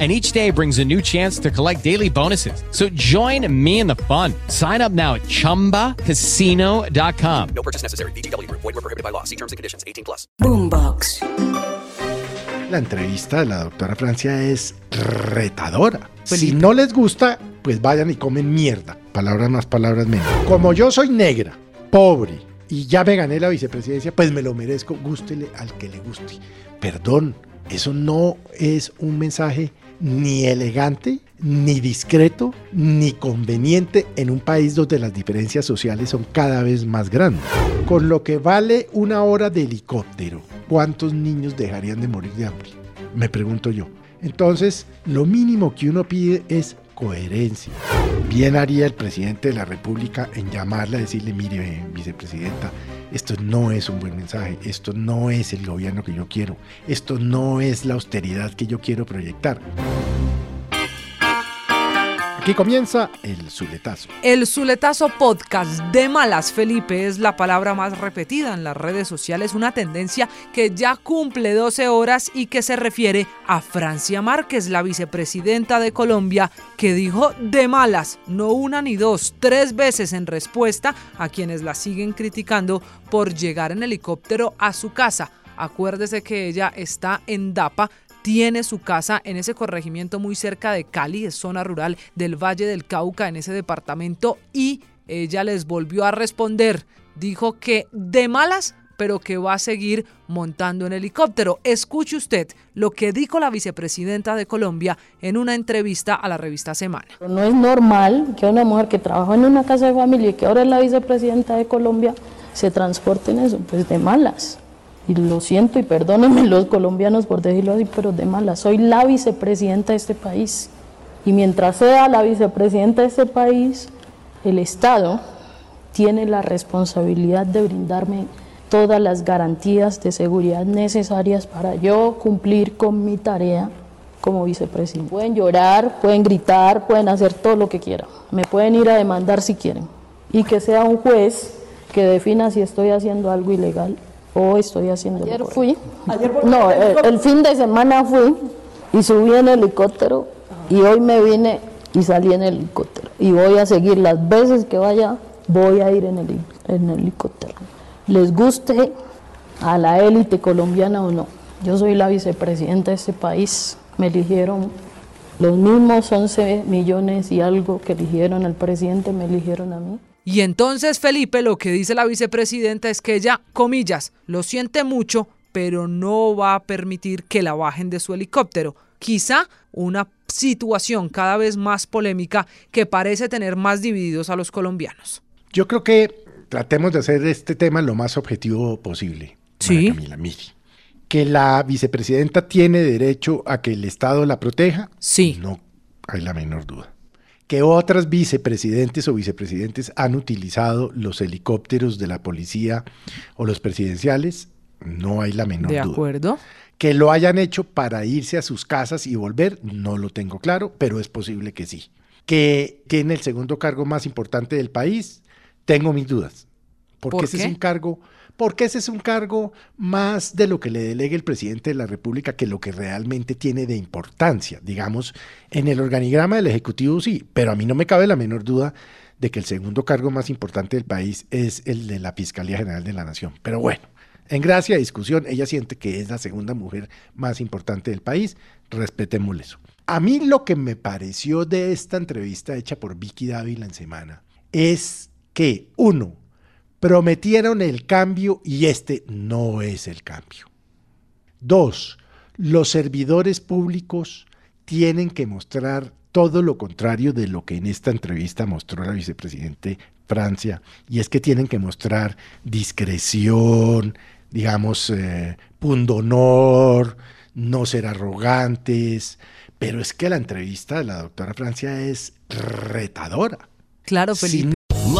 and each day brings a new chance to collect daily bonuses. So join me in the fun. Sign up now at ChumbaCasino.com. No purchase necessary. BGW. Void were prohibited by law. See terms and conditions. 18 plus. Boombox. La entrevista de la doctora Francia es retadora. Si no les gusta, pues vayan y comen mierda. Palabras más, palabras menos. Como yo soy negra, pobre y ya me gané la vicepresidencia, pues me lo merezco. Gústele al que le guste. Perdón, eso no es un mensaje ni elegante, ni discreto, ni conveniente en un país donde las diferencias sociales son cada vez más grandes. Con lo que vale una hora de helicóptero, ¿cuántos niños dejarían de morir de hambre? Me pregunto yo. Entonces, lo mínimo que uno pide es coherencia. Bien haría el presidente de la República en llamarla a decirle, mire, vicepresidenta, esto no es un buen mensaje, esto no es el gobierno que yo quiero, esto no es la austeridad que yo quiero proyectar. Aquí comienza el Zuletazo. El Zuletazo Podcast de Malas Felipe es la palabra más repetida en las redes sociales, una tendencia que ya cumple 12 horas y que se refiere a Francia Márquez, la vicepresidenta de Colombia, que dijo de malas, no una ni dos, tres veces en respuesta a quienes la siguen criticando por llegar en helicóptero a su casa. Acuérdese que ella está en Dapa, tiene su casa en ese corregimiento muy cerca de Cali, zona rural del Valle del Cauca, en ese departamento, y ella les volvió a responder. Dijo que de malas, pero que va a seguir montando en helicóptero. Escuche usted lo que dijo la vicepresidenta de Colombia en una entrevista a la revista Semana. No es normal que una mujer que trabajó en una casa de familia y que ahora es la vicepresidenta de Colombia se transporte en eso, pues de malas y lo siento y perdónenme los colombianos por decirlo así, pero de mala, soy la vicepresidenta de este país. Y mientras sea la vicepresidenta de este país, el Estado tiene la responsabilidad de brindarme todas las garantías de seguridad necesarias para yo cumplir con mi tarea como vicepresidenta. Pueden llorar, pueden gritar, pueden hacer todo lo que quieran. Me pueden ir a demandar si quieren. Y que sea un juez que defina si estoy haciendo algo ilegal o estoy haciendo. Ayer fui. no, el, fin de semana fui y subí en helicóptero y hoy me vine y salí en helicóptero. Y voy a seguir las veces que vaya, voy a ir en, el, en helicóptero. Les guste a la élite colombiana o no. Yo soy la vicepresidenta de este país. Me eligieron los mismos 11 millones y algo que eligieron al presidente, me eligieron a mí. Y entonces Felipe lo que dice la vicepresidenta es que ella, comillas, lo siente mucho, pero no va a permitir que la bajen de su helicóptero. Quizá una situación cada vez más polémica que parece tener más divididos a los colombianos. Yo creo que tratemos de hacer este tema lo más objetivo posible. Sí. Camila, mire. Que la vicepresidenta tiene derecho a que el Estado la proteja. Sí. No hay la menor duda que otras vicepresidentes o vicepresidentes han utilizado los helicópteros de la policía o los presidenciales, no hay la menor duda. De acuerdo. Que lo hayan hecho para irse a sus casas y volver, no lo tengo claro, pero es posible que sí. Que tiene el segundo cargo más importante del país, tengo mis dudas. Porque ¿Por ese es un cargo porque ese es un cargo más de lo que le delegue el presidente de la República que lo que realmente tiene de importancia. Digamos, en el organigrama del Ejecutivo sí, pero a mí no me cabe la menor duda de que el segundo cargo más importante del país es el de la Fiscalía General de la Nación. Pero bueno, en gracia discusión, ella siente que es la segunda mujer más importante del país, respetémosle eso. A mí lo que me pareció de esta entrevista hecha por Vicky Dávila en semana es que, uno, Prometieron el cambio y este no es el cambio. Dos, los servidores públicos tienen que mostrar todo lo contrario de lo que en esta entrevista mostró la vicepresidente Francia, y es que tienen que mostrar discreción, digamos, eh, pundonor, no ser arrogantes, pero es que la entrevista de la doctora Francia es retadora. Claro, Felipe.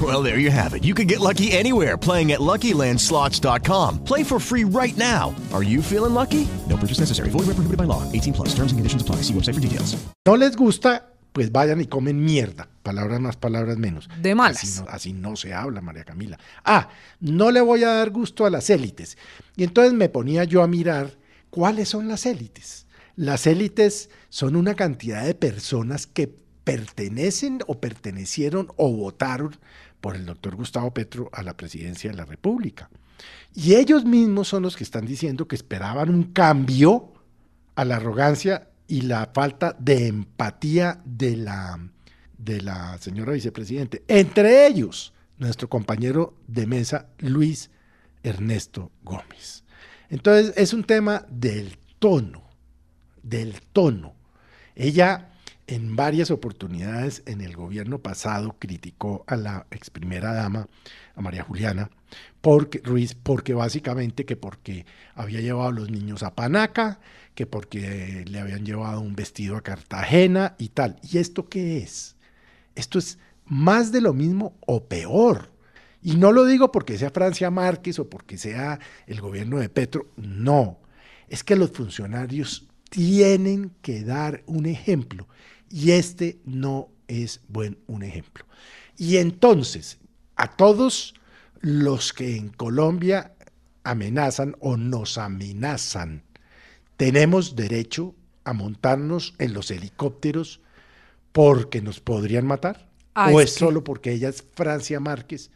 Well, there you have it. You can get lucky anywhere playing at LuckyLandSlots.com. Play for free right now. Are you feeling lucky? No purchase necessary. Void where prohibited by law. 18 plus. Terms and conditions apply. See website for details. No les gusta, pues vayan y comen mierda. Palabras más, palabras menos. De malas. Así no, así no se habla, María Camila. Ah, no le voy a dar gusto a las élites. Y entonces me ponía yo a mirar cuáles son las élites. Las élites son una cantidad de personas que pertenecen o pertenecieron o votaron por el doctor Gustavo Petro a la presidencia de la República. Y ellos mismos son los que están diciendo que esperaban un cambio a la arrogancia y la falta de empatía de la, de la señora vicepresidente. Entre ellos, nuestro compañero de mesa, Luis Ernesto Gómez. Entonces, es un tema del tono, del tono. Ella en varias oportunidades en el gobierno pasado criticó a la ex primera dama, a María Juliana, porque, Ruiz, porque básicamente que porque había llevado a los niños a Panaca, que porque le habían llevado un vestido a Cartagena y tal. ¿Y esto qué es? Esto es más de lo mismo o peor. Y no lo digo porque sea Francia Márquez o porque sea el gobierno de Petro, no. Es que los funcionarios tienen que dar un ejemplo y este no es buen un ejemplo. Y entonces, a todos los que en Colombia amenazan o nos amenazan, tenemos derecho a montarnos en los helicópteros porque nos podrían matar. Ah, ¿O es que- solo porque ella es Francia Márquez,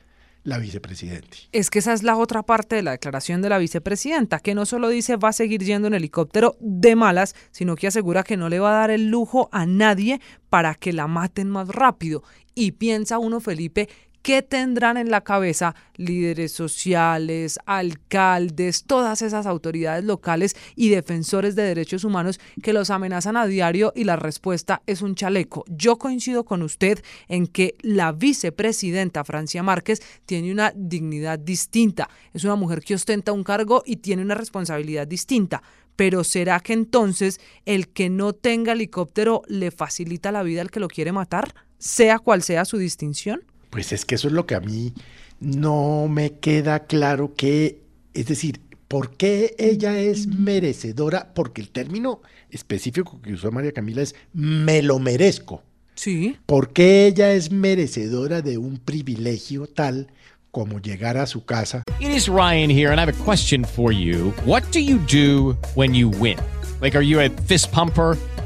la vicepresidente? Es que esa es la otra parte de la declaración de la vicepresidenta, que no solo dice va a seguir yendo en helicóptero de malas, sino que asegura que no le va a dar el lujo a nadie para que la maten más rápido. Y piensa uno, Felipe, ¿qué tendrán en la cabeza líderes sociales, alcaldes, todas esas autoridades locales y defensores de derechos humanos que los amenazan a diario y la respuesta es un chaleco? Yo coincido con usted en que la vicepresidenta Francia Márquez tiene una dignidad distinta. Es una mujer que ostenta un cargo y tiene una responsabilidad distinta. Pero ¿será que entonces el que no tenga helicóptero le facilita la vida al que lo quiere matar? Sea cual sea su distinción. Pues es que eso es lo que a mí no me queda claro que, es decir, ¿por qué ella es merecedora? Porque el término específico que usó María Camila es me lo merezco. Sí. ¿Por qué ella es merecedora de un privilegio tal como llegar a su casa? It is Ryan here, and I have a question for you. What do you do when you win? Like, are you a fist pumper?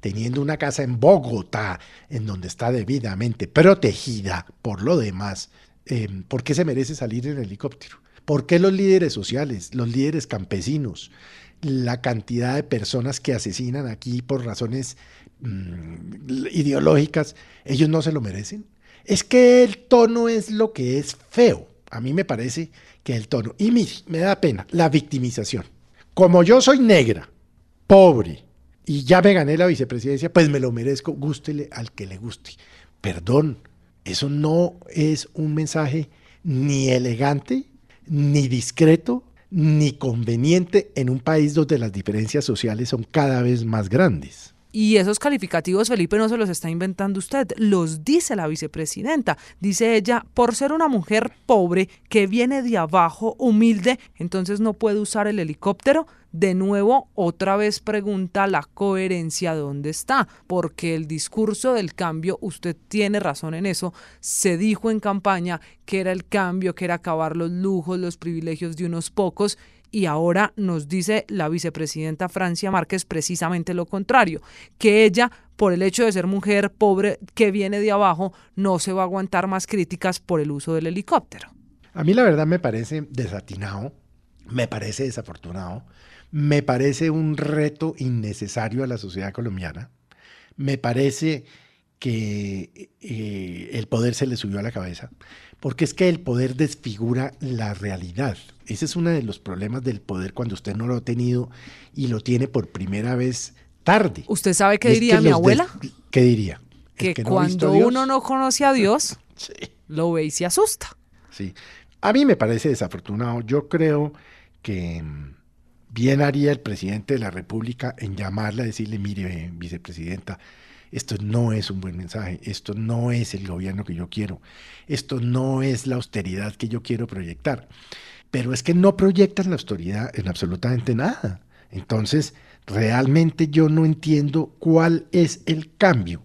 teniendo una casa en Bogotá, en donde está debidamente protegida por lo demás, eh, ¿por qué se merece salir en helicóptero? ¿Por qué los líderes sociales, los líderes campesinos, la cantidad de personas que asesinan aquí por razones mm, ideológicas, ellos no se lo merecen? Es que el tono es lo que es feo. A mí me parece que el tono. Y mire, me da pena, la victimización. Como yo soy negra, pobre, y ya me gané la vicepresidencia, pues me lo merezco, gústele al que le guste. Perdón, eso no es un mensaje ni elegante, ni discreto, ni conveniente en un país donde las diferencias sociales son cada vez más grandes. Y esos calificativos, Felipe, no se los está inventando usted, los dice la vicepresidenta. Dice ella, por ser una mujer pobre que viene de abajo, humilde, entonces no puede usar el helicóptero. De nuevo, otra vez pregunta la coherencia dónde está, porque el discurso del cambio, usted tiene razón en eso, se dijo en campaña que era el cambio, que era acabar los lujos, los privilegios de unos pocos, y ahora nos dice la vicepresidenta Francia Márquez precisamente lo contrario, que ella, por el hecho de ser mujer pobre que viene de abajo, no se va a aguantar más críticas por el uso del helicóptero. A mí la verdad me parece desatinado, me parece desafortunado, me parece un reto innecesario a la sociedad colombiana, me parece que eh, el poder se le subió a la cabeza, porque es que el poder desfigura la realidad. Ese es uno de los problemas del poder cuando usted no lo ha tenido y lo tiene por primera vez tarde. ¿Usted sabe qué diría mi abuela? ¿Qué diría? Que, que no cuando uno no conoce a Dios, sí. lo ve y se asusta. Sí. A mí me parece desafortunado. Yo creo que mm, bien haría el presidente de la República en llamarla, decirle, mire, vicepresidenta, esto no es un buen mensaje, esto no es el gobierno que yo quiero, esto no es la austeridad que yo quiero proyectar. Pero es que no proyectan la austeridad en absolutamente nada. Entonces, realmente yo no entiendo cuál es el cambio.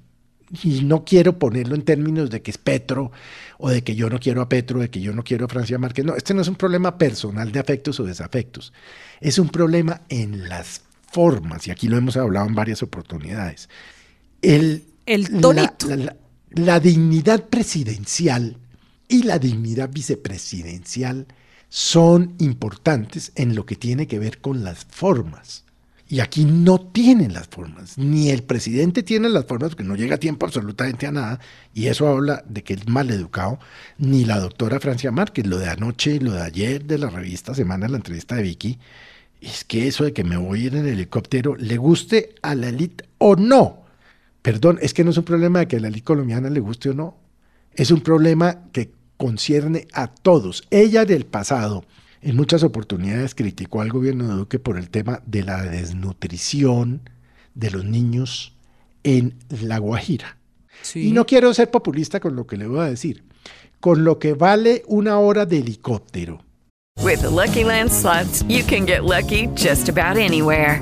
Y no quiero ponerlo en términos de que es Petro o de que yo no quiero a Petro, de que yo no quiero a Francia Márquez. No, este no es un problema personal de afectos o desafectos. Es un problema en las formas, y aquí lo hemos hablado en varias oportunidades. El, el tonito. La, la, la, dignidad presidencial y la dignidad vicepresidencial son importantes en lo que tiene que ver con las formas. Y aquí no tienen las formas, ni el presidente tiene las formas porque no llega a tiempo absolutamente a nada, y eso habla de que es mal educado, ni la doctora Francia Márquez, lo de anoche, lo de ayer de la revista Semana, la entrevista de Vicky, es que eso de que me voy a ir en el helicóptero, le guste a la élite o no, Perdón, es que no es un problema de que a la élite colombiana le guste o no. Es un problema que concierne a todos. Ella del pasado, en muchas oportunidades, criticó al gobierno de Duque por el tema de la desnutrición de los niños en La Guajira. Sí. Y no quiero ser populista con lo que le voy a decir. Con lo que vale una hora de helicóptero. With the Lucky Land slots, you can get lucky just about anywhere.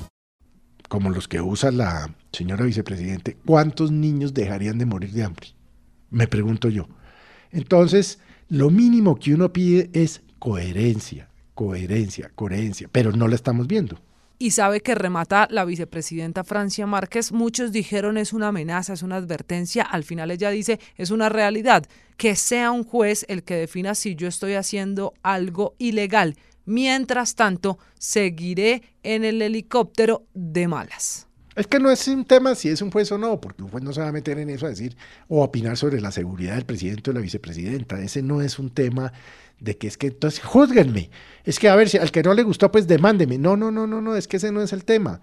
Como los que usa la señora vicepresidente, ¿cuántos niños dejarían de morir de hambre? Me pregunto yo. Entonces, lo mínimo que uno pide es coherencia, coherencia, coherencia, pero no la estamos viendo. Y sabe que remata la vicepresidenta Francia Márquez, muchos dijeron es una amenaza, es una advertencia, al final ella dice es una realidad, que sea un juez el que defina si yo estoy haciendo algo ilegal Mientras tanto, seguiré en el helicóptero de malas. Es que no es un tema si es un juez o no, porque un juez no se va a meter en eso a decir o opinar sobre la seguridad del presidente o la vicepresidenta. Ese no es un tema de que es que entonces juzguenme. Es que a ver, si al que no le gustó, pues demándeme. No, no, no, no, no, es que ese no es el tema.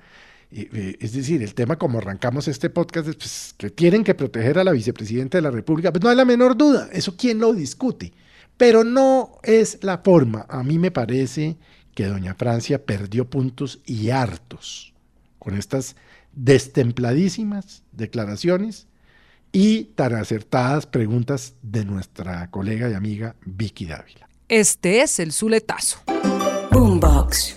Es decir, el tema como arrancamos este podcast es pues, que tienen que proteger a la vicepresidenta de la República. Pues no hay la menor duda. Eso quién lo discute. Pero no es la forma. A mí me parece que doña Francia perdió puntos y hartos con estas destempladísimas declaraciones y tan acertadas preguntas de nuestra colega y amiga Vicky Dávila. Este es el Zuletazo. Boombox.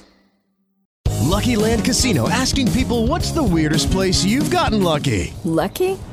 Lucky Land Casino asking people what's the weirdest place you've gotten lucky? Lucky?